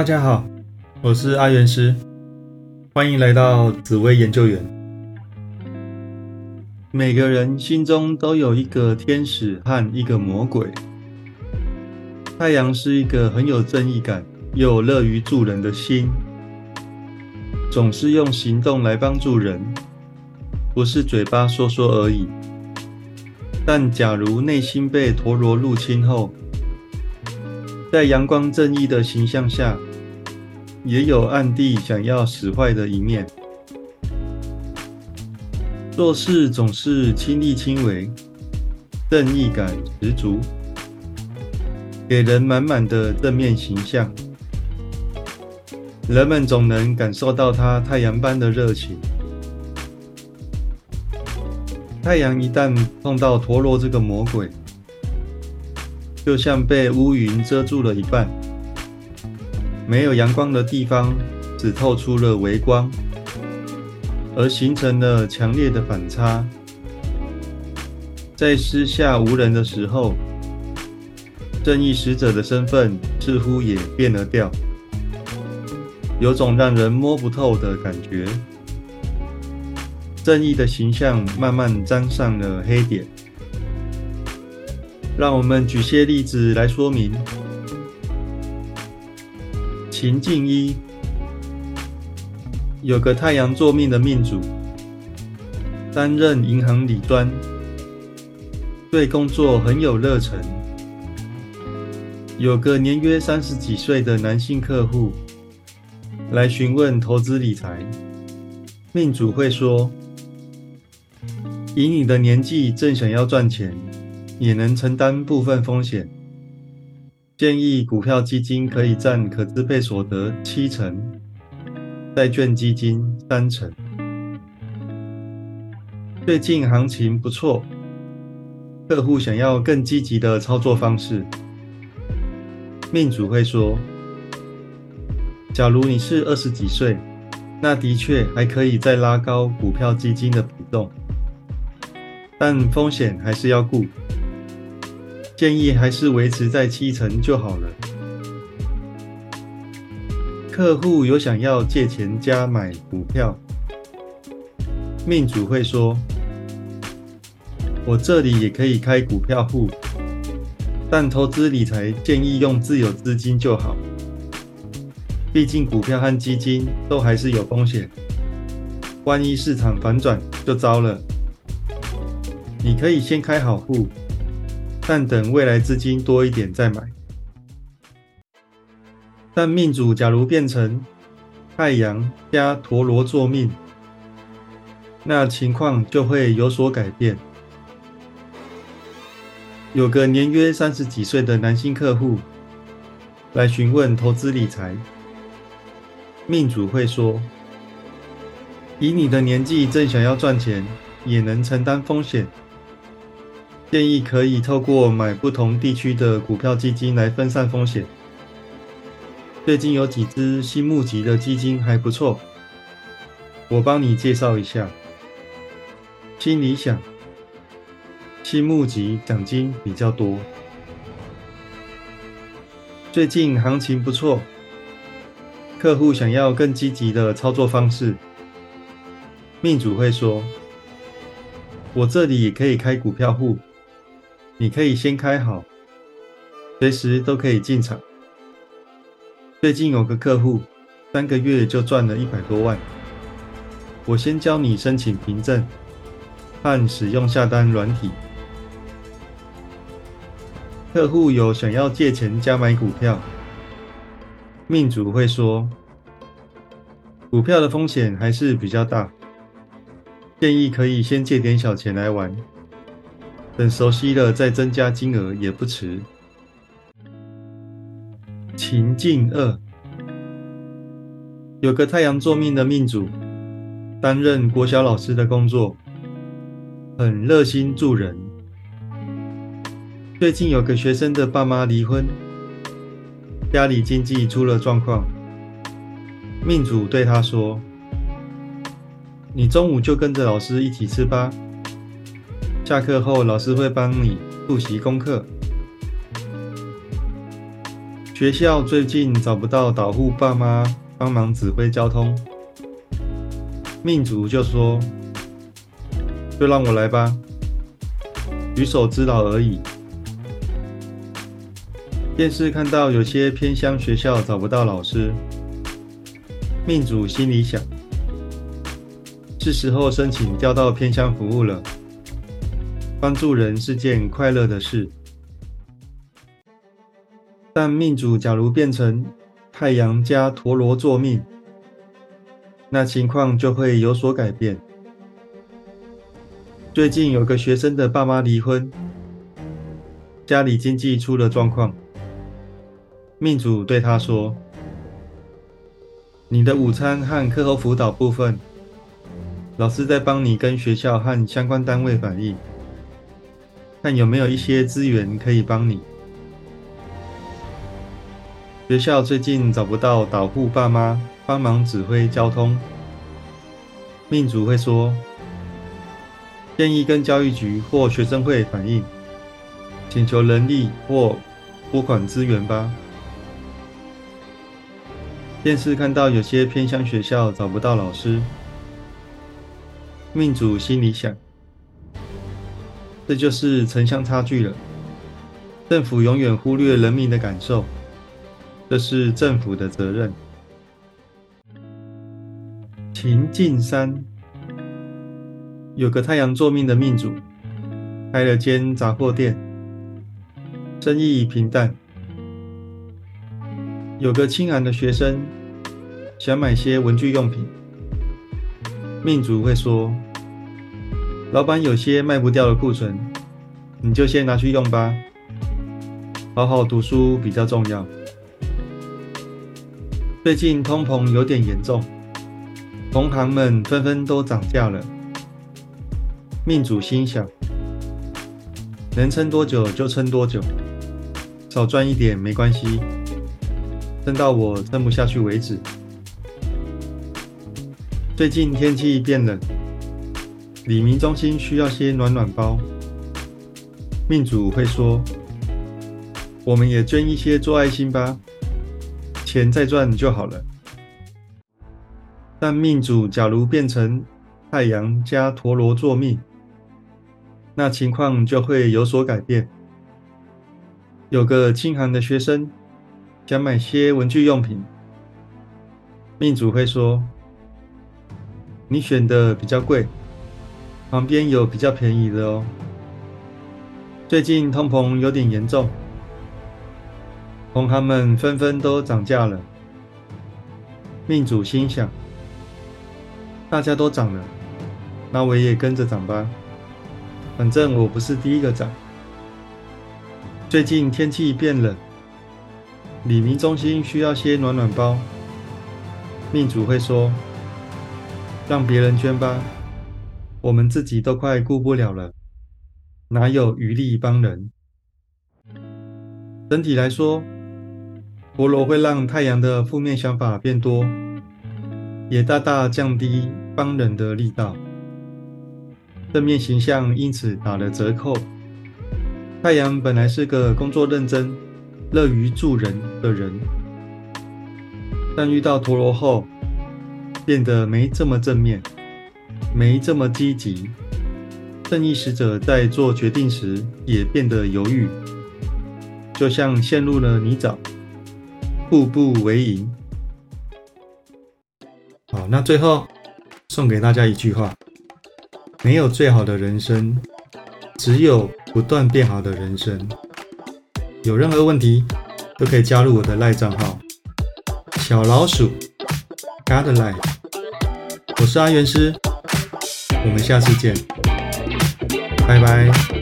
大家好，我是阿元师，欢迎来到紫薇研究员。每个人心中都有一个天使和一个魔鬼。太阳是一个很有正义感又乐于助人的心，总是用行动来帮助人，不是嘴巴说说而已。但假如内心被陀螺入侵后，在阳光正义的形象下，也有暗地想要使坏的一面。做事总是亲力亲为，正义感十足，给人满满的正面形象。人们总能感受到他太阳般的热情。太阳一旦碰到陀螺这个魔鬼，就像被乌云遮住了一半，没有阳光的地方只透出了微光，而形成了强烈的反差。在私下无人的时候，正义使者的身份似乎也变了调，有种让人摸不透的感觉。正义的形象慢慢沾上了黑点。让我们举些例子来说明。情境一，有个太阳座命的命主，担任银行理专，对工作很有热忱。有个年约三十几岁的男性客户来询问投资理财，命主会说：“以你的年纪，正想要赚钱。”也能承担部分风险。建议股票基金可以占可支配所得七成，债券基金三成。最近行情不错，客户想要更积极的操作方式。命主会说：假如你是二十几岁，那的确还可以再拉高股票基金的比重，但风险还是要顾。建议还是维持在七成就好了。客户有想要借钱加买股票，命主会说：“我这里也可以开股票户，但投资理财建议用自有资金就好。毕竟股票和基金都还是有风险，万一市场反转就糟了。你可以先开好户。”但等未来资金多一点再买。但命主假如变成太阳加陀螺座命，那情况就会有所改变。有个年约三十几岁的男性客户来询问投资理财，命主会说：以你的年纪正想要赚钱，也能承担风险。建议可以透过买不同地区的股票基金来分散风险。最近有几只新募集的基金还不错，我帮你介绍一下。新理想、新募集奖金比较多。最近行情不错，客户想要更积极的操作方式，命主会说：“我这里也可以开股票户。”你可以先开好，随时都可以进场。最近有个客户，三个月就赚了一百多万。我先教你申请凭证和使用下单软体。客户有想要借钱加买股票，命主会说，股票的风险还是比较大，建议可以先借点小钱来玩。等熟悉了再增加金额也不迟。情境二，有个太阳座命的命主，担任国小老师的工作，很热心助人。最近有个学生的爸妈离婚，家里经济出了状况，命主对他说：“你中午就跟着老师一起吃吧。”下课后，老师会帮你复习功课。学校最近找不到导护爸妈帮忙指挥交通，命主就说：“就让我来吧，举手之劳而已。”电视看到有些偏乡学校找不到老师，命主心里想：是时候申请调到偏乡服务了。帮助人是件快乐的事，但命主假如变成太阳加陀螺座命，那情况就会有所改变。最近有个学生的爸妈离婚，家里经济出了状况。命主对他说：“你的午餐和课后辅导部分，老师在帮你跟学校和相关单位反映，看有没有一些资源可以帮你。学校最近找不到导护爸妈帮忙指挥交通，命主会说，建议跟教育局或学生会反映，请求人力或拨款资源吧。”电视看到有些偏乡学校找不到老师，命主心里想：这就是城乡差距了。政府永远忽略人民的感受，这是政府的责任。秦晋山有个太阳座命的命主，开了间杂货店，生意平淡。有个清寒的学生想买些文具用品，命主会说：“老板有些卖不掉的库存，你就先拿去用吧。好好读书比较重要。”最近通膨有点严重，同行们纷纷都涨价了。命主心想：能撑多久就撑多久，少赚一点没关系。撑到我撑不下去为止。最近天气变冷，李明中心需要些暖暖包。命主会说：“我们也捐一些做爱心吧，钱再赚就好了。”但命主假如变成太阳加陀螺座命，那情况就会有所改变。有个清寒的学生。想买些文具用品，命主会说：“你选的比较贵，旁边有比较便宜的哦。”最近通膨有点严重，同行们纷纷都涨价了。命主心想：“大家都涨了，那我也跟着涨吧，反正我不是第一个涨。”最近天气变冷。李明中心需要些暖暖包，命主会说：“让别人捐吧，我们自己都快顾不了了，哪有余力帮人？”整体来说，陀螺会让太阳的负面想法变多，也大大降低帮人的力道，正面形象因此打了折扣。太阳本来是个工作认真。乐于助人的人，但遇到陀螺后，变得没这么正面，没这么积极。正义使者在做决定时也变得犹豫，就像陷入了泥沼，步步为营。好，那最后送给大家一句话：没有最好的人生，只有不断变好的人生。有任何问题都可以加入我的赖账号小老鼠 God Life，我是阿元师，我们下次见，拜拜。